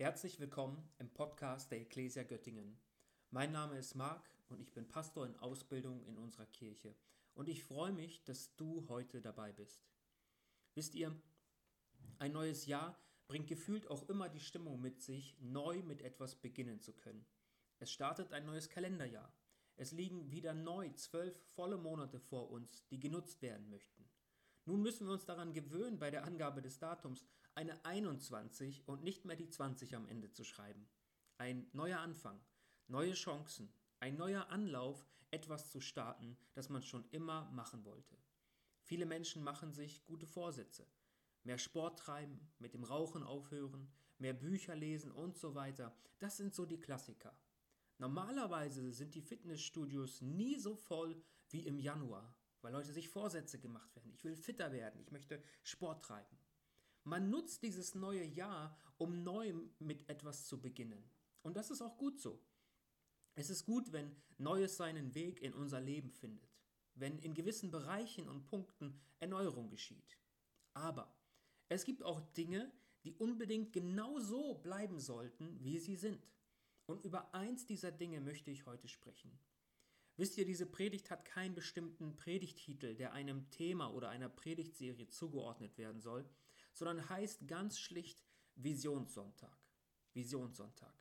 Herzlich willkommen im Podcast der Ecclesia Göttingen. Mein Name ist Marc und ich bin Pastor in Ausbildung in unserer Kirche. Und ich freue mich, dass du heute dabei bist. Wisst ihr, ein neues Jahr bringt gefühlt auch immer die Stimmung mit sich, neu mit etwas beginnen zu können. Es startet ein neues Kalenderjahr. Es liegen wieder neu zwölf volle Monate vor uns, die genutzt werden möchten. Nun müssen wir uns daran gewöhnen, bei der Angabe des Datums eine 21 und nicht mehr die 20 am Ende zu schreiben. Ein neuer Anfang, neue Chancen, ein neuer Anlauf, etwas zu starten, das man schon immer machen wollte. Viele Menschen machen sich gute Vorsätze. Mehr Sport treiben, mit dem Rauchen aufhören, mehr Bücher lesen und so weiter. Das sind so die Klassiker. Normalerweise sind die Fitnessstudios nie so voll wie im Januar weil Leute sich Vorsätze gemacht werden. Ich will fitter werden, ich möchte Sport treiben. Man nutzt dieses neue Jahr, um neu mit etwas zu beginnen. Und das ist auch gut so. Es ist gut, wenn Neues seinen Weg in unser Leben findet, wenn in gewissen Bereichen und Punkten Erneuerung geschieht. Aber es gibt auch Dinge, die unbedingt genau so bleiben sollten, wie sie sind. Und über eins dieser Dinge möchte ich heute sprechen. Wisst ihr, diese Predigt hat keinen bestimmten Predigtitel, der einem Thema oder einer Predigtserie zugeordnet werden soll, sondern heißt ganz schlicht Visionssonntag. Visionssonntag.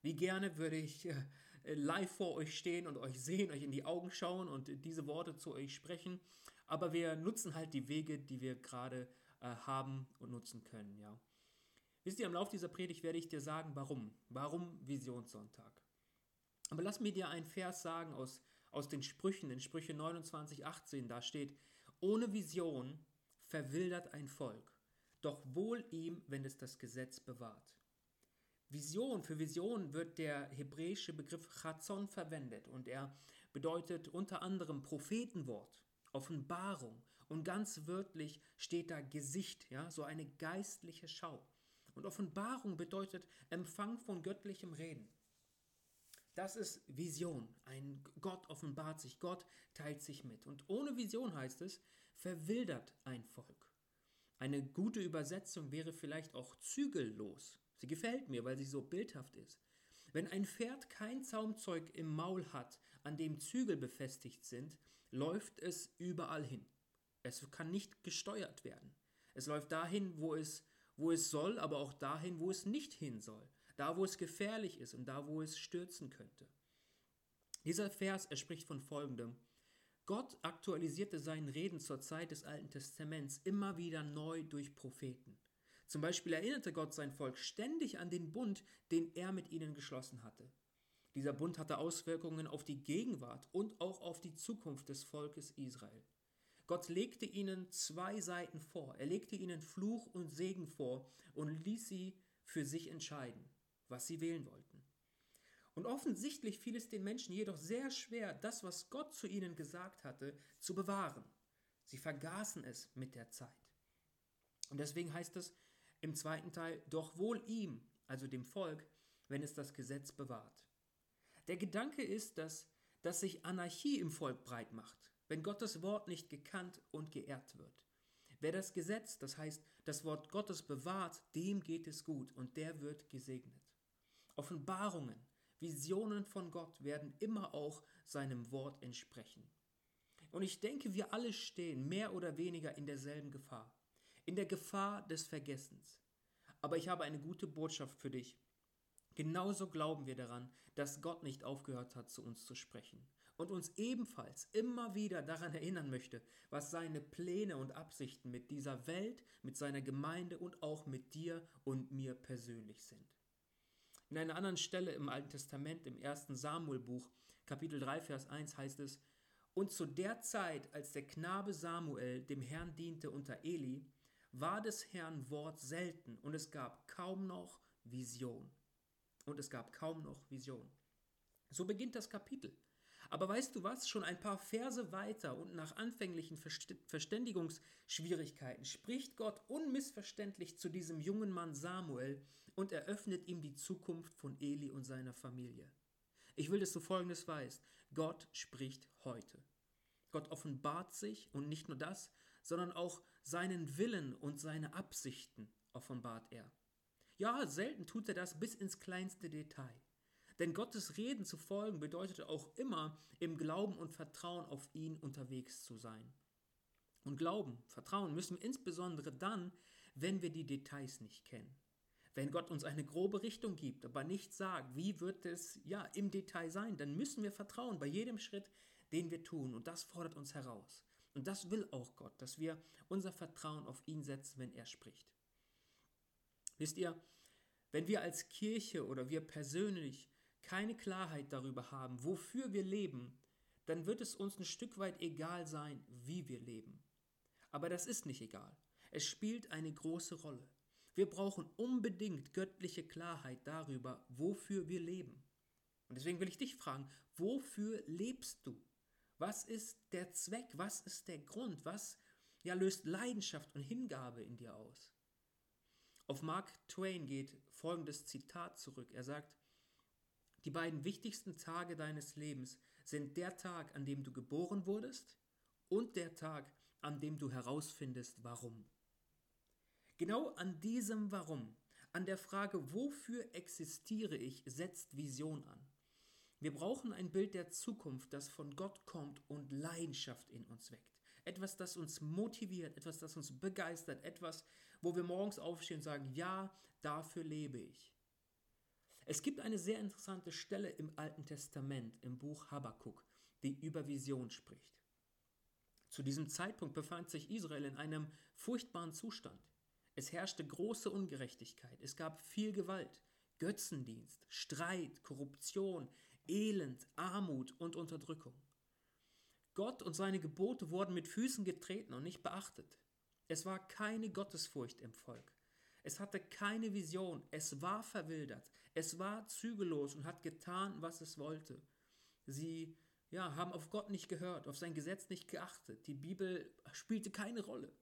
Wie gerne würde ich äh, live vor euch stehen und euch sehen, euch in die Augen schauen und diese Worte zu euch sprechen, aber wir nutzen halt die Wege, die wir gerade äh, haben und nutzen können, ja. Wisst ihr, im Laufe dieser Predigt werde ich dir sagen, warum. Warum Visionssonntag? Aber lass mir dir einen Vers sagen aus, aus den Sprüchen, in Sprüche 29, 18, da steht, ohne Vision verwildert ein Volk, doch wohl ihm, wenn es das Gesetz bewahrt. Vision, für Vision wird der hebräische Begriff Chazon verwendet und er bedeutet unter anderem Prophetenwort, Offenbarung und ganz wörtlich steht da Gesicht, ja, so eine geistliche Schau. Und Offenbarung bedeutet Empfang von göttlichem Reden. Das ist Vision. Ein Gott offenbart sich, Gott teilt sich mit. Und ohne Vision heißt es, verwildert ein Volk. Eine gute Übersetzung wäre vielleicht auch zügellos. Sie gefällt mir, weil sie so bildhaft ist. Wenn ein Pferd kein Zaumzeug im Maul hat, an dem Zügel befestigt sind, läuft es überall hin. Es kann nicht gesteuert werden. Es läuft dahin, wo es, wo es soll, aber auch dahin, wo es nicht hin soll da wo es gefährlich ist und da wo es stürzen könnte. Dieser Vers, er spricht von folgendem. Gott aktualisierte seinen Reden zur Zeit des Alten Testaments immer wieder neu durch Propheten. Zum Beispiel erinnerte Gott sein Volk ständig an den Bund, den er mit ihnen geschlossen hatte. Dieser Bund hatte Auswirkungen auf die Gegenwart und auch auf die Zukunft des Volkes Israel. Gott legte ihnen zwei Seiten vor. Er legte ihnen Fluch und Segen vor und ließ sie für sich entscheiden was sie wählen wollten. Und offensichtlich fiel es den Menschen jedoch sehr schwer, das, was Gott zu ihnen gesagt hatte, zu bewahren. Sie vergaßen es mit der Zeit. Und deswegen heißt es im zweiten Teil, doch wohl ihm, also dem Volk, wenn es das Gesetz bewahrt. Der Gedanke ist, dass, dass sich Anarchie im Volk breit macht, wenn Gottes Wort nicht gekannt und geehrt wird. Wer das Gesetz, das heißt das Wort Gottes bewahrt, dem geht es gut und der wird gesegnet. Offenbarungen, Visionen von Gott werden immer auch seinem Wort entsprechen. Und ich denke, wir alle stehen mehr oder weniger in derselben Gefahr, in der Gefahr des Vergessens. Aber ich habe eine gute Botschaft für dich. Genauso glauben wir daran, dass Gott nicht aufgehört hat, zu uns zu sprechen und uns ebenfalls immer wieder daran erinnern möchte, was seine Pläne und Absichten mit dieser Welt, mit seiner Gemeinde und auch mit dir und mir persönlich sind. In einer anderen Stelle im Alten Testament, im ersten Samuelbuch, Kapitel 3, Vers 1 heißt es, und zu der Zeit, als der Knabe Samuel dem Herrn diente unter Eli, war des Herrn Wort selten und es gab kaum noch Vision. Und es gab kaum noch Vision. So beginnt das Kapitel. Aber weißt du was? Schon ein paar Verse weiter und nach anfänglichen Verständigungsschwierigkeiten spricht Gott unmissverständlich zu diesem jungen Mann Samuel und eröffnet ihm die Zukunft von Eli und seiner Familie. Ich will, dass du Folgendes weißt. Gott spricht heute. Gott offenbart sich und nicht nur das, sondern auch seinen Willen und seine Absichten offenbart er. Ja, selten tut er das bis ins kleinste Detail. Denn Gottes Reden zu folgen bedeutet auch immer, im Glauben und Vertrauen auf ihn unterwegs zu sein. Und Glauben, Vertrauen müssen wir insbesondere dann, wenn wir die Details nicht kennen. Wenn Gott uns eine grobe Richtung gibt, aber nicht sagt, wie wird es ja im Detail sein, dann müssen wir vertrauen bei jedem Schritt, den wir tun. Und das fordert uns heraus. Und das will auch Gott, dass wir unser Vertrauen auf ihn setzen, wenn er spricht. Wisst ihr, wenn wir als Kirche oder wir persönlich keine Klarheit darüber haben, wofür wir leben, dann wird es uns ein Stück weit egal sein, wie wir leben. Aber das ist nicht egal. Es spielt eine große Rolle. Wir brauchen unbedingt göttliche Klarheit darüber, wofür wir leben. Und deswegen will ich dich fragen, wofür lebst du? Was ist der Zweck? Was ist der Grund? Was ja, löst Leidenschaft und Hingabe in dir aus? Auf Mark Twain geht folgendes Zitat zurück. Er sagt, die beiden wichtigsten Tage deines Lebens sind der Tag, an dem du geboren wurdest und der Tag, an dem du herausfindest, warum. Genau an diesem Warum, an der Frage, wofür existiere ich, setzt Vision an. Wir brauchen ein Bild der Zukunft, das von Gott kommt und Leidenschaft in uns weckt. Etwas, das uns motiviert, etwas, das uns begeistert, etwas, wo wir morgens aufstehen und sagen, ja, dafür lebe ich. Es gibt eine sehr interessante Stelle im Alten Testament, im Buch Habakkuk, die über Vision spricht. Zu diesem Zeitpunkt befand sich Israel in einem furchtbaren Zustand. Es herrschte große Ungerechtigkeit, es gab viel Gewalt, Götzendienst, Streit, Korruption, Elend, Armut und Unterdrückung. Gott und seine Gebote wurden mit Füßen getreten und nicht beachtet. Es war keine Gottesfurcht im Volk. Es hatte keine Vision, es war verwildert, es war zügellos und hat getan, was es wollte. Sie ja, haben auf Gott nicht gehört, auf sein Gesetz nicht geachtet. Die Bibel spielte keine Rolle.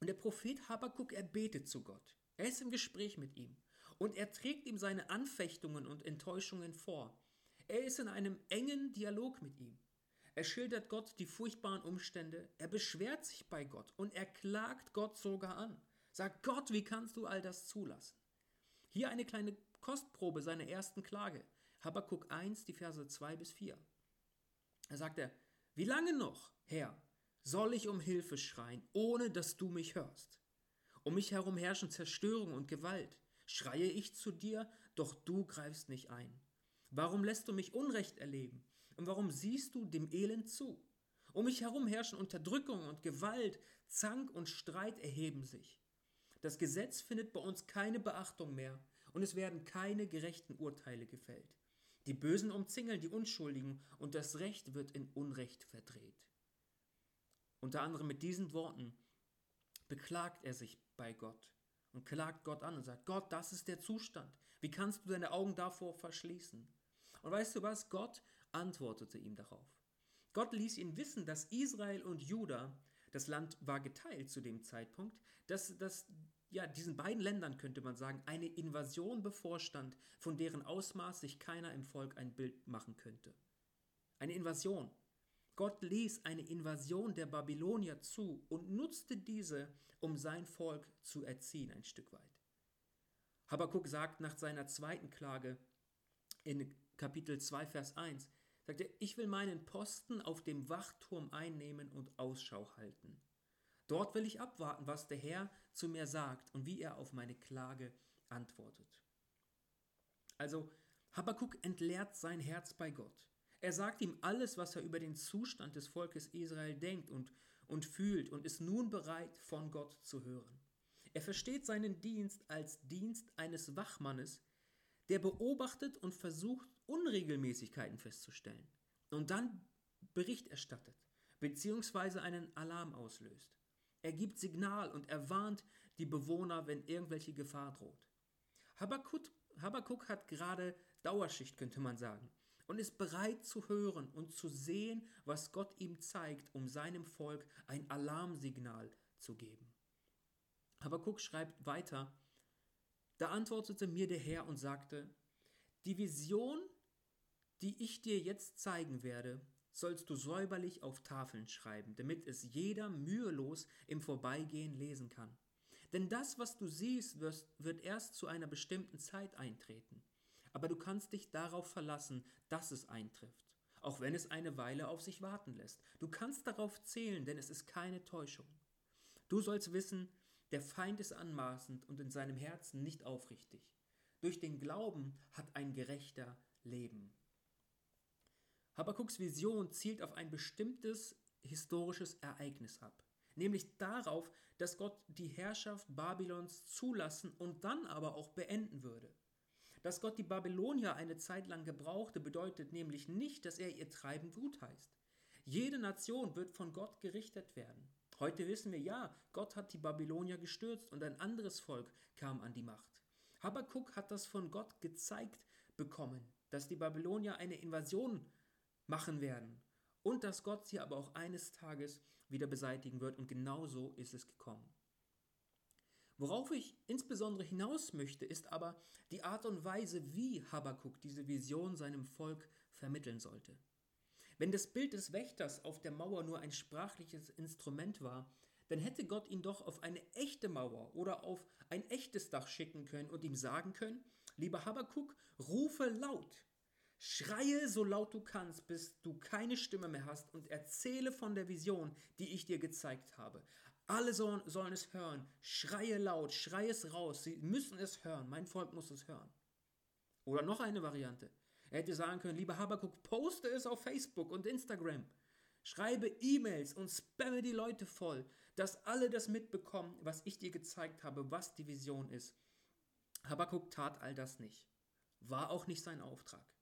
Und der Prophet Habakkuk, er betet zu Gott. Er ist im Gespräch mit ihm und er trägt ihm seine Anfechtungen und Enttäuschungen vor. Er ist in einem engen Dialog mit ihm. Er schildert Gott die furchtbaren Umstände, er beschwert sich bei Gott und er klagt Gott sogar an. Sagt Gott, wie kannst du all das zulassen? Hier eine kleine Kostprobe seiner ersten Klage. Habakkuk 1, die Verse 2 bis 4. Da sagt er, wie lange noch, Herr, soll ich um Hilfe schreien, ohne dass du mich hörst? Um mich herum herrschen Zerstörung und Gewalt. Schreie ich zu dir, doch du greifst nicht ein. Warum lässt du mich Unrecht erleben? Und warum siehst du dem Elend zu? Um mich herum herrschen Unterdrückung und Gewalt, Zank und Streit erheben sich. Das Gesetz findet bei uns keine Beachtung mehr und es werden keine gerechten Urteile gefällt. Die Bösen umzingeln die Unschuldigen und das Recht wird in Unrecht verdreht. Unter anderem mit diesen Worten beklagt er sich bei Gott und klagt Gott an und sagt, Gott, das ist der Zustand. Wie kannst du deine Augen davor verschließen? Und weißt du was? Gott antwortete ihm darauf. Gott ließ ihn wissen, dass Israel und Juda, das Land war geteilt zu dem Zeitpunkt, dass, dass ja, diesen beiden Ländern könnte man sagen, eine Invasion bevorstand, von deren Ausmaß sich keiner im Volk ein Bild machen könnte. Eine Invasion. Gott ließ eine Invasion der Babylonier zu und nutzte diese, um sein Volk zu erziehen ein Stück weit. Habakkuk sagt nach seiner zweiten Klage in Kapitel 2, Vers 1, sagt er, ich will meinen Posten auf dem Wachturm einnehmen und Ausschau halten. Dort will ich abwarten, was der Herr zu mir sagt und wie er auf meine Klage antwortet. Also Habakkuk entleert sein Herz bei Gott. Er sagt ihm alles, was er über den Zustand des Volkes Israel denkt und, und fühlt und ist nun bereit, von Gott zu hören. Er versteht seinen Dienst als Dienst eines Wachmannes, der beobachtet und versucht, Unregelmäßigkeiten festzustellen und dann Bericht erstattet, beziehungsweise einen Alarm auslöst. Er gibt Signal und er warnt die Bewohner, wenn irgendwelche Gefahr droht. Habakkuk, Habakkuk hat gerade Dauerschicht, könnte man sagen und ist bereit zu hören und zu sehen, was Gott ihm zeigt, um seinem Volk ein Alarmsignal zu geben. Habakuk schreibt weiter, da antwortete mir der Herr und sagte, die Vision, die ich dir jetzt zeigen werde, sollst du säuberlich auf Tafeln schreiben, damit es jeder mühelos im Vorbeigehen lesen kann. Denn das, was du siehst, wird erst zu einer bestimmten Zeit eintreten. Aber du kannst dich darauf verlassen, dass es eintrifft, auch wenn es eine Weile auf sich warten lässt. Du kannst darauf zählen, denn es ist keine Täuschung. Du sollst wissen, der Feind ist anmaßend und in seinem Herzen nicht aufrichtig. Durch den Glauben hat ein Gerechter Leben. Habakuks Vision zielt auf ein bestimmtes historisches Ereignis ab, nämlich darauf, dass Gott die Herrschaft Babylons zulassen und dann aber auch beenden würde. Dass Gott die Babylonier eine Zeit lang gebrauchte, bedeutet nämlich nicht, dass er ihr Treiben gutheißt. Jede Nation wird von Gott gerichtet werden. Heute wissen wir, ja, Gott hat die Babylonier gestürzt und ein anderes Volk kam an die Macht. Habakkuk hat das von Gott gezeigt bekommen, dass die Babylonier eine Invasion machen werden und dass Gott sie aber auch eines Tages wieder beseitigen wird und genau so ist es gekommen. Worauf ich insbesondere hinaus möchte, ist aber die Art und Weise, wie Habakkuk diese Vision seinem Volk vermitteln sollte. Wenn das Bild des Wächters auf der Mauer nur ein sprachliches Instrument war, dann hätte Gott ihn doch auf eine echte Mauer oder auf ein echtes Dach schicken können und ihm sagen können, lieber Habakkuk, rufe laut, schreie so laut du kannst, bis du keine Stimme mehr hast und erzähle von der Vision, die ich dir gezeigt habe. Alle sollen, sollen es hören, schreie laut, schreie es raus, sie müssen es hören, mein Volk muss es hören. Oder noch eine Variante. Er hätte sagen können, lieber Habakkuk, poste es auf Facebook und Instagram. Schreibe E-Mails und spamme die Leute voll, dass alle das mitbekommen, was ich dir gezeigt habe, was die Vision ist. Habakkuk tat all das nicht. War auch nicht sein Auftrag.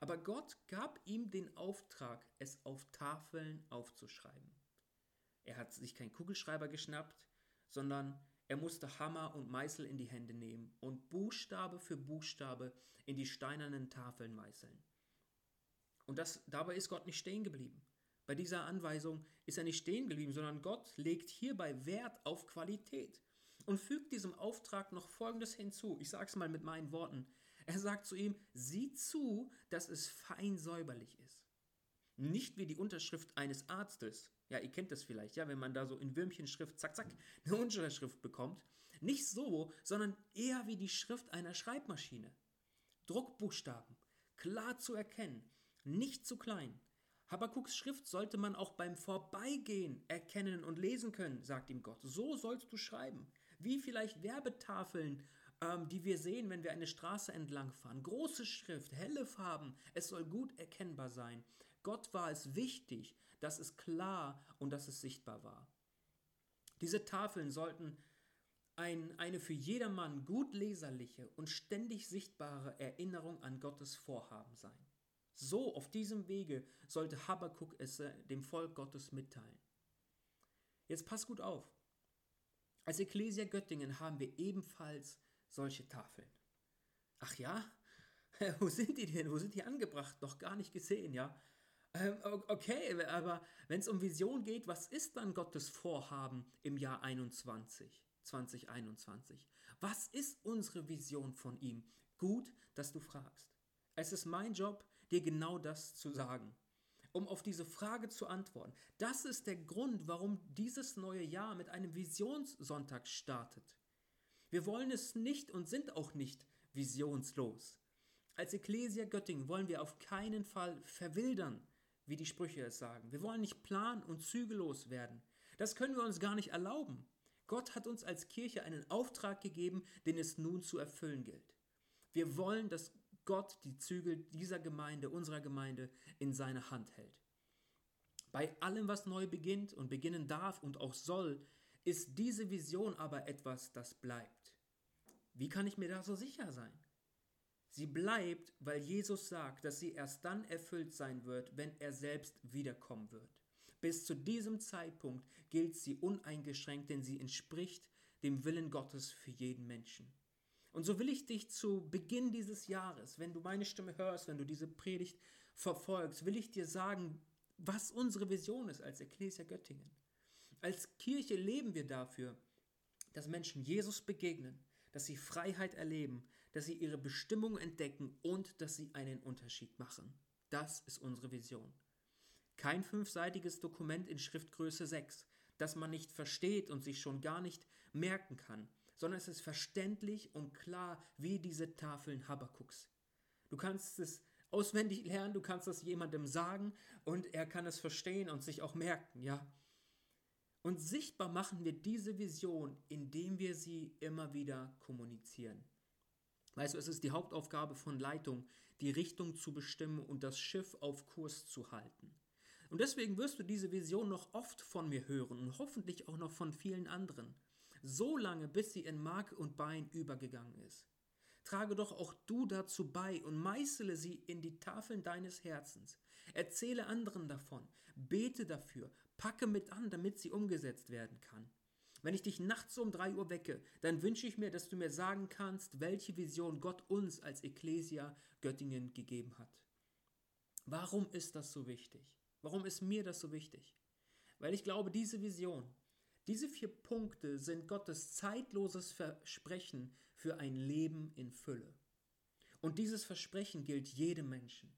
Aber Gott gab ihm den Auftrag, es auf Tafeln aufzuschreiben. Er hat sich keinen Kugelschreiber geschnappt, sondern er musste Hammer und Meißel in die Hände nehmen und Buchstabe für Buchstabe in die steinernen Tafeln meißeln. Und das, dabei ist Gott nicht stehen geblieben. Bei dieser Anweisung ist er nicht stehen geblieben, sondern Gott legt hierbei Wert auf Qualität und fügt diesem Auftrag noch Folgendes hinzu. Ich sage es mal mit meinen Worten. Er sagt zu ihm, sieh zu, dass es fein säuberlich ist. Nicht wie die Unterschrift eines Arztes. Ja, ihr kennt das vielleicht, ja, wenn man da so in Würmchenschrift, zack, zack, eine Unterschrift bekommt. Nicht so, sondern eher wie die Schrift einer Schreibmaschine. Druckbuchstaben, klar zu erkennen, nicht zu klein. Habakuks Schrift sollte man auch beim Vorbeigehen erkennen und lesen können, sagt ihm Gott. So sollst du schreiben. Wie vielleicht Werbetafeln, ähm, die wir sehen, wenn wir eine Straße entlang fahren. Große Schrift, helle Farben, es soll gut erkennbar sein. Gott war es wichtig, dass es klar und dass es sichtbar war. Diese Tafeln sollten ein, eine für jedermann gut leserliche und ständig sichtbare Erinnerung an Gottes Vorhaben sein. So auf diesem Wege sollte Habakkuk es äh, dem Volk Gottes mitteilen. Jetzt pass gut auf. Als Ecclesia Göttingen haben wir ebenfalls solche Tafeln. Ach ja? Wo sind die denn? Wo sind die angebracht? Noch gar nicht gesehen, ja? Ähm, okay, aber wenn es um Vision geht, was ist dann Gottes Vorhaben im Jahr 21, 2021? Was ist unsere Vision von ihm? Gut, dass du fragst. Es ist mein Job, dir genau das zu sagen. Um auf diese Frage zu antworten. Das ist der Grund, warum dieses neue Jahr mit einem Visionssonntag startet. Wir wollen es nicht und sind auch nicht visionslos. Als Ecclesia Göttingen wollen wir auf keinen Fall verwildern, wie die Sprüche es sagen. Wir wollen nicht plan- und zügellos werden. Das können wir uns gar nicht erlauben. Gott hat uns als Kirche einen Auftrag gegeben, den es nun zu erfüllen gilt. Wir wollen, dass Gott die Zügel dieser Gemeinde, unserer Gemeinde, in seine Hand hält. Bei allem, was neu beginnt und beginnen darf und auch soll, ist diese Vision aber etwas, das bleibt. Wie kann ich mir da so sicher sein? Sie bleibt, weil Jesus sagt, dass sie erst dann erfüllt sein wird, wenn er selbst wiederkommen wird. Bis zu diesem Zeitpunkt gilt sie uneingeschränkt, denn sie entspricht dem Willen Gottes für jeden Menschen. Und so will ich dich zu Beginn dieses Jahres, wenn du meine Stimme hörst, wenn du diese Predigt verfolgst, will ich dir sagen, was unsere Vision ist als Ecclesia Göttingen. Als Kirche leben wir dafür, dass Menschen Jesus begegnen, dass sie Freiheit erleben, dass sie ihre Bestimmung entdecken und dass sie einen Unterschied machen. Das ist unsere Vision. Kein fünfseitiges Dokument in Schriftgröße 6, das man nicht versteht und sich schon gar nicht merken kann, sondern es ist verständlich und klar wie diese Tafeln Habakuks. Du kannst es auswendig lernen, du kannst es jemandem sagen und er kann es verstehen und sich auch merken, ja. Und sichtbar machen wir diese Vision, indem wir sie immer wieder kommunizieren. Weißt du, es ist die Hauptaufgabe von Leitung, die Richtung zu bestimmen und das Schiff auf Kurs zu halten. Und deswegen wirst du diese Vision noch oft von mir hören und hoffentlich auch noch von vielen anderen, so lange bis sie in Mark und Bein übergegangen ist. Trage doch auch du dazu bei und meißele sie in die Tafeln deines Herzens. Erzähle anderen davon, bete dafür, packe mit an, damit sie umgesetzt werden kann. Wenn ich dich nachts um drei Uhr wecke, dann wünsche ich mir, dass du mir sagen kannst, welche Vision Gott uns als Ecclesia Göttingen gegeben hat. Warum ist das so wichtig? Warum ist mir das so wichtig? Weil ich glaube, diese Vision, diese vier Punkte sind Gottes zeitloses Versprechen für ein Leben in Fülle. Und dieses Versprechen gilt jedem Menschen.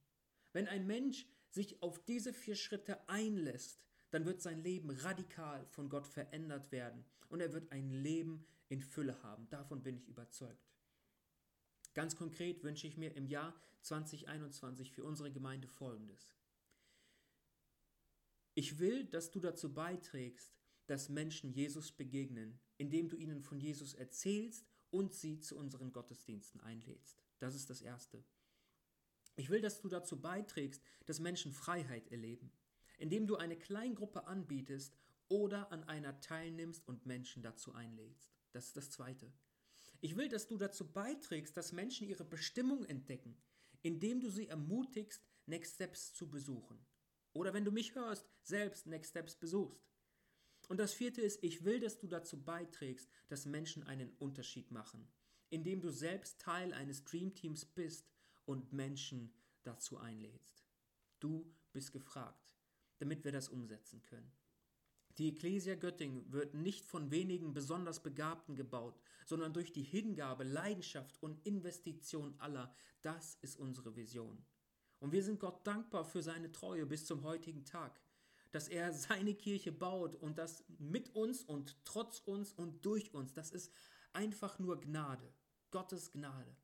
Wenn ein Mensch sich auf diese vier Schritte einlässt, dann wird sein Leben radikal von Gott verändert werden und er wird ein Leben in Fülle haben. Davon bin ich überzeugt. Ganz konkret wünsche ich mir im Jahr 2021 für unsere Gemeinde Folgendes. Ich will, dass du dazu beiträgst, dass Menschen Jesus begegnen, indem du ihnen von Jesus erzählst und sie zu unseren Gottesdiensten einlädst. Das ist das Erste. Ich will, dass du dazu beiträgst, dass Menschen Freiheit erleben indem du eine Kleingruppe anbietest oder an einer teilnimmst und Menschen dazu einlädst. Das ist das Zweite. Ich will, dass du dazu beiträgst, dass Menschen ihre Bestimmung entdecken, indem du sie ermutigst, Next Steps zu besuchen. Oder wenn du mich hörst, selbst Next Steps besuchst. Und das vierte ist, ich will, dass du dazu beiträgst, dass Menschen einen Unterschied machen, indem du selbst Teil eines Dreamteams bist und Menschen dazu einlädst. Du bist gefragt damit wir das umsetzen können. Die Ecclesia Göttingen wird nicht von wenigen besonders Begabten gebaut, sondern durch die Hingabe, Leidenschaft und Investition aller. Das ist unsere Vision. Und wir sind Gott dankbar für seine Treue bis zum heutigen Tag, dass er seine Kirche baut und das mit uns und trotz uns und durch uns. Das ist einfach nur Gnade, Gottes Gnade.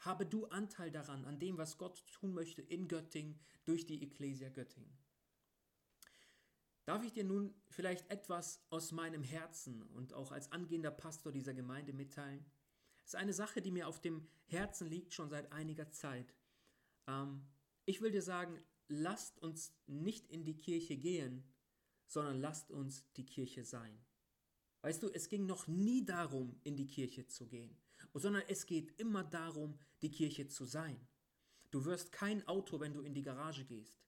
Habe du Anteil daran, an dem, was Gott tun möchte in Göttingen durch die Ecclesia Göttingen. Darf ich dir nun vielleicht etwas aus meinem Herzen und auch als angehender Pastor dieser Gemeinde mitteilen? Es ist eine Sache, die mir auf dem Herzen liegt schon seit einiger Zeit. Ähm, ich will dir sagen, lasst uns nicht in die Kirche gehen, sondern lasst uns die Kirche sein. Weißt du, es ging noch nie darum, in die Kirche zu gehen, sondern es geht immer darum, die Kirche zu sein. Du wirst kein Auto, wenn du in die Garage gehst.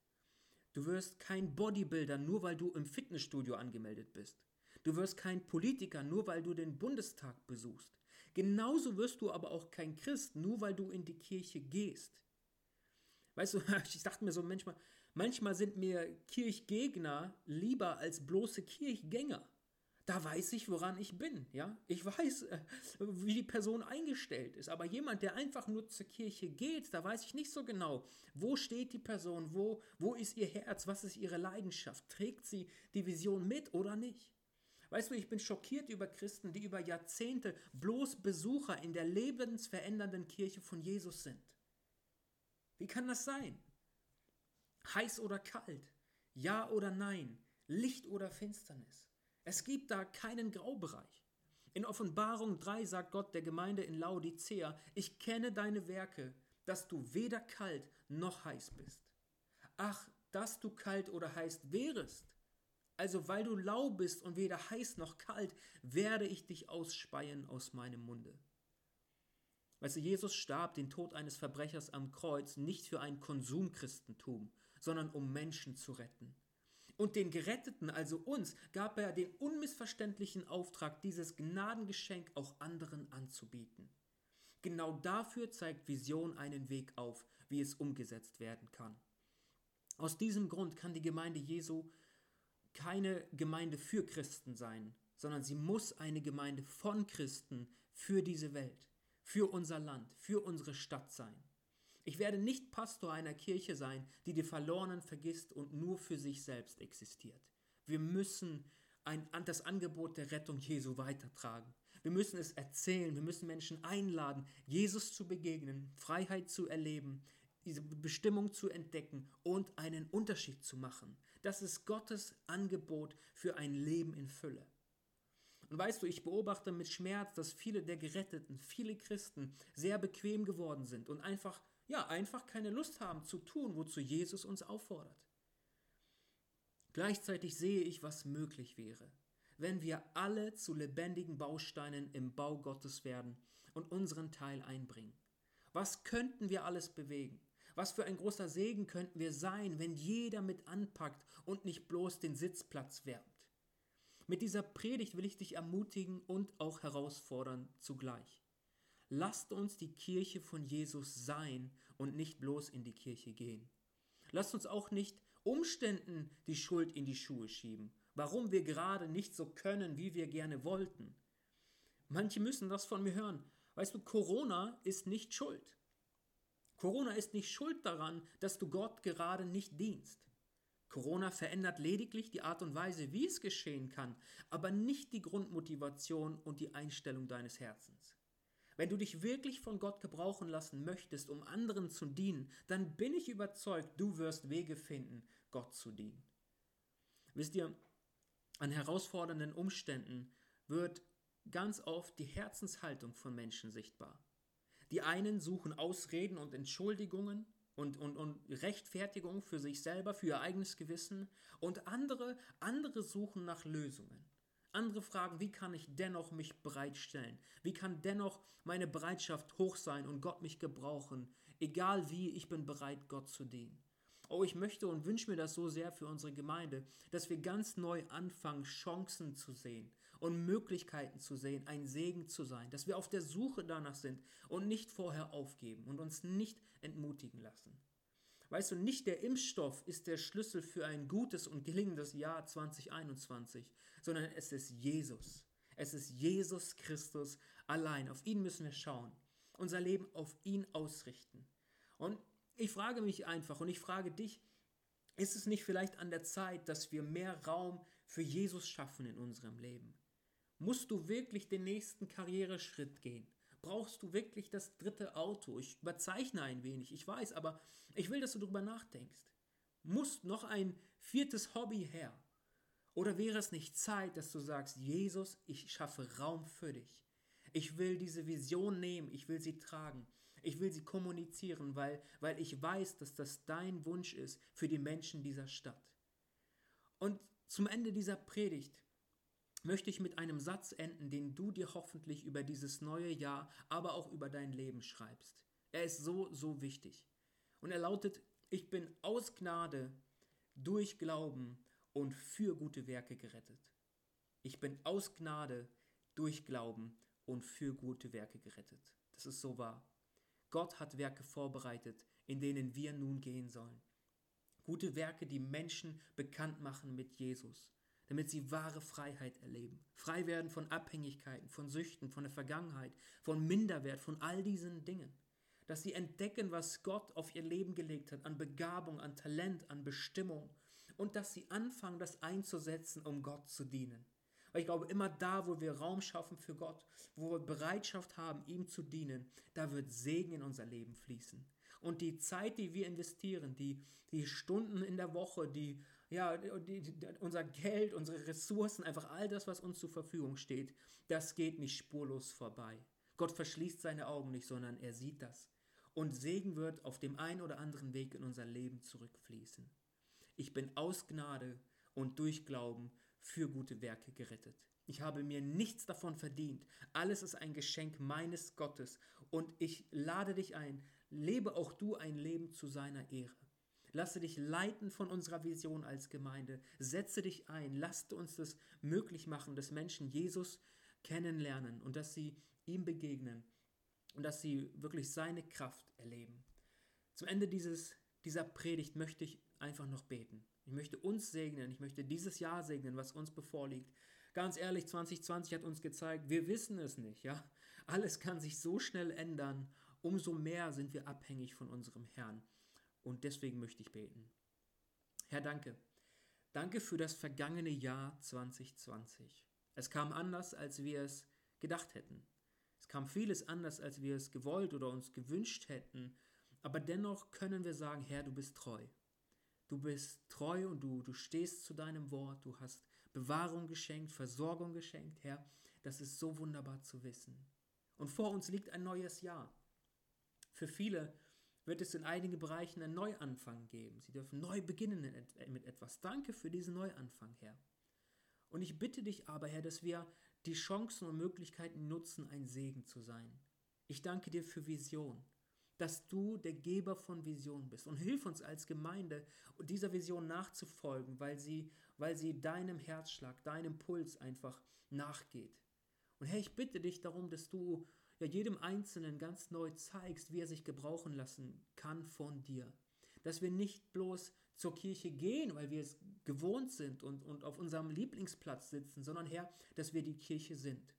Du wirst kein Bodybuilder, nur weil du im Fitnessstudio angemeldet bist. Du wirst kein Politiker, nur weil du den Bundestag besuchst. Genauso wirst du aber auch kein Christ, nur weil du in die Kirche gehst. Weißt du, ich dachte mir so manchmal, manchmal sind mir Kirchgegner lieber als bloße Kirchgänger. Da weiß ich, woran ich bin, ja. Ich weiß, äh, wie die Person eingestellt ist. Aber jemand, der einfach nur zur Kirche geht, da weiß ich nicht so genau, wo steht die Person, wo, wo ist ihr Herz, was ist ihre Leidenschaft, trägt sie die Vision mit oder nicht. Weißt du, ich bin schockiert über Christen, die über Jahrzehnte bloß Besucher in der lebensverändernden Kirche von Jesus sind. Wie kann das sein? Heiß oder kalt? Ja oder nein? Licht oder Finsternis? Es gibt da keinen Graubereich. In Offenbarung 3 sagt Gott der Gemeinde in Laodicea, ich kenne deine Werke, dass du weder kalt noch heiß bist. Ach, dass du kalt oder heiß wärest. Also weil du lau bist und weder heiß noch kalt, werde ich dich ausspeien aus meinem Munde. Weißt du, Jesus starb den Tod eines Verbrechers am Kreuz nicht für ein Konsumchristentum, sondern um Menschen zu retten. Und den Geretteten, also uns, gab er den unmissverständlichen Auftrag, dieses Gnadengeschenk auch anderen anzubieten. Genau dafür zeigt Vision einen Weg auf, wie es umgesetzt werden kann. Aus diesem Grund kann die Gemeinde Jesu keine Gemeinde für Christen sein, sondern sie muss eine Gemeinde von Christen für diese Welt, für unser Land, für unsere Stadt sein. Ich werde nicht Pastor einer Kirche sein, die die Verlorenen vergisst und nur für sich selbst existiert. Wir müssen ein, das Angebot der Rettung Jesu weitertragen. Wir müssen es erzählen. Wir müssen Menschen einladen, Jesus zu begegnen, Freiheit zu erleben, diese Bestimmung zu entdecken und einen Unterschied zu machen. Das ist Gottes Angebot für ein Leben in Fülle. Und weißt du, ich beobachte mit Schmerz, dass viele der Geretteten, viele Christen sehr bequem geworden sind und einfach, ja, einfach keine Lust haben zu tun, wozu Jesus uns auffordert. Gleichzeitig sehe ich, was möglich wäre, wenn wir alle zu lebendigen Bausteinen im Bau Gottes werden und unseren Teil einbringen. Was könnten wir alles bewegen? Was für ein großer Segen könnten wir sein, wenn jeder mit anpackt und nicht bloß den Sitzplatz wärmt. Mit dieser Predigt will ich dich ermutigen und auch herausfordern zugleich. Lasst uns die Kirche von Jesus sein und nicht bloß in die Kirche gehen. Lasst uns auch nicht Umständen die Schuld in die Schuhe schieben, warum wir gerade nicht so können, wie wir gerne wollten. Manche müssen das von mir hören. Weißt du, Corona ist nicht schuld. Corona ist nicht schuld daran, dass du Gott gerade nicht dienst. Corona verändert lediglich die Art und Weise, wie es geschehen kann, aber nicht die Grundmotivation und die Einstellung deines Herzens. Wenn du dich wirklich von Gott gebrauchen lassen möchtest, um anderen zu dienen, dann bin ich überzeugt, du wirst Wege finden, Gott zu dienen. Wisst ihr, an herausfordernden Umständen wird ganz oft die Herzenshaltung von Menschen sichtbar. Die einen suchen Ausreden und Entschuldigungen und, und, und Rechtfertigung für sich selber, für ihr eigenes Gewissen. Und andere, andere suchen nach Lösungen. Andere fragen, wie kann ich dennoch mich bereitstellen? Wie kann dennoch meine Bereitschaft hoch sein und Gott mich gebrauchen? Egal wie, ich bin bereit, Gott zu dienen. Oh, ich möchte und wünsche mir das so sehr für unsere Gemeinde, dass wir ganz neu anfangen, Chancen zu sehen, und Möglichkeiten zu sehen, ein Segen zu sein, dass wir auf der Suche danach sind und nicht vorher aufgeben und uns nicht entmutigen lassen. Weißt du, nicht der Impfstoff ist der Schlüssel für ein gutes und gelingendes Jahr 2021, sondern es ist Jesus. Es ist Jesus Christus allein. Auf ihn müssen wir schauen, unser Leben auf ihn ausrichten. Und ich frage mich einfach und ich frage dich, ist es nicht vielleicht an der Zeit, dass wir mehr Raum für Jesus schaffen in unserem Leben? Musst du wirklich den nächsten Karriereschritt gehen? Brauchst du wirklich das dritte Auto? Ich überzeichne ein wenig, ich weiß, aber ich will, dass du darüber nachdenkst. Muss noch ein viertes Hobby her? Oder wäre es nicht Zeit, dass du sagst, Jesus, ich schaffe Raum für dich. Ich will diese Vision nehmen, ich will sie tragen, ich will sie kommunizieren, weil, weil ich weiß, dass das dein Wunsch ist für die Menschen dieser Stadt. Und zum Ende dieser Predigt möchte ich mit einem Satz enden, den du dir hoffentlich über dieses neue Jahr, aber auch über dein Leben schreibst. Er ist so, so wichtig. Und er lautet, ich bin aus Gnade durch Glauben und für gute Werke gerettet. Ich bin aus Gnade durch Glauben und für gute Werke gerettet. Das ist so wahr. Gott hat Werke vorbereitet, in denen wir nun gehen sollen. Gute Werke, die Menschen bekannt machen mit Jesus damit sie wahre Freiheit erleben. Frei werden von Abhängigkeiten, von Süchten, von der Vergangenheit, von Minderwert, von all diesen Dingen. Dass sie entdecken, was Gott auf ihr Leben gelegt hat, an Begabung, an Talent, an Bestimmung. Und dass sie anfangen, das einzusetzen, um Gott zu dienen. Weil ich glaube, immer da, wo wir Raum schaffen für Gott, wo wir Bereitschaft haben, ihm zu dienen, da wird Segen in unser Leben fließen. Und die Zeit, die wir investieren, die, die Stunden in der Woche, die ja, die, die, unser Geld, unsere Ressourcen, einfach all das, was uns zur Verfügung steht, das geht nicht spurlos vorbei. Gott verschließt seine Augen nicht, sondern er sieht das. Und Segen wird auf dem einen oder anderen Weg in unser Leben zurückfließen. Ich bin aus Gnade und durch Glauben für gute Werke gerettet. Ich habe mir nichts davon verdient. Alles ist ein Geschenk meines Gottes. Und ich lade dich ein, lebe auch du ein Leben zu seiner Ehre. Lasse dich leiten von unserer Vision als Gemeinde. Setze dich ein. Lasst uns das möglich machen, dass Menschen Jesus kennenlernen und dass sie ihm begegnen und dass sie wirklich seine Kraft erleben. Zum Ende dieses, dieser Predigt möchte ich einfach noch beten. Ich möchte uns segnen, ich möchte dieses Jahr segnen, was uns bevorliegt. Ganz ehrlich, 2020 hat uns gezeigt, wir wissen es nicht, ja? Alles kann sich so schnell ändern, umso mehr sind wir abhängig von unserem Herrn. Und deswegen möchte ich beten. Herr, danke. Danke für das vergangene Jahr 2020. Es kam anders, als wir es gedacht hätten. Es kam vieles anders, als wir es gewollt oder uns gewünscht hätten, aber dennoch können wir sagen, Herr, du bist treu. Du bist treu und du, du stehst zu deinem Wort, du hast Bewahrung geschenkt, Versorgung geschenkt, Herr. Das ist so wunderbar zu wissen. Und vor uns liegt ein neues Jahr. Für viele wird es in einigen Bereichen einen Neuanfang geben. Sie dürfen neu beginnen mit etwas. Danke für diesen Neuanfang, Herr. Und ich bitte dich aber, Herr, dass wir die Chancen und Möglichkeiten nutzen, ein Segen zu sein. Ich danke dir für Vision, dass du der Geber von Vision bist und hilf uns als Gemeinde, dieser Vision nachzufolgen, weil sie, weil sie deinem Herzschlag, deinem Puls einfach nachgeht. Und Herr, ich bitte dich darum, dass du ja jedem Einzelnen ganz neu zeigst, wie er sich gebrauchen lassen kann von dir. Dass wir nicht bloß zur Kirche gehen, weil wir es gewohnt sind und, und auf unserem Lieblingsplatz sitzen, sondern Herr, dass wir die Kirche sind.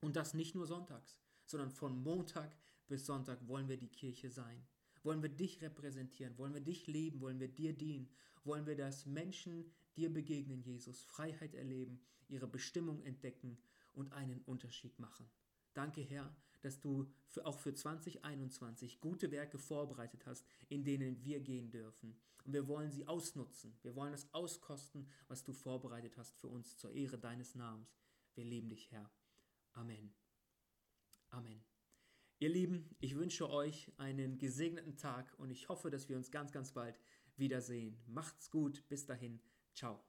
Und das nicht nur sonntags, sondern von Montag bis Sonntag wollen wir die Kirche sein. Wollen wir dich repräsentieren, wollen wir dich lieben, wollen wir dir dienen, wollen wir, dass Menschen dir begegnen, Jesus, Freiheit erleben, ihre Bestimmung entdecken und einen Unterschied machen. Danke, Herr, dass du für, auch für 2021 gute Werke vorbereitet hast, in denen wir gehen dürfen. Und wir wollen sie ausnutzen. Wir wollen das auskosten, was du vorbereitet hast für uns zur Ehre deines Namens. Wir lieben dich, Herr. Amen. Amen. Ihr Lieben, ich wünsche euch einen gesegneten Tag und ich hoffe, dass wir uns ganz, ganz bald wiedersehen. Macht's gut. Bis dahin. Ciao.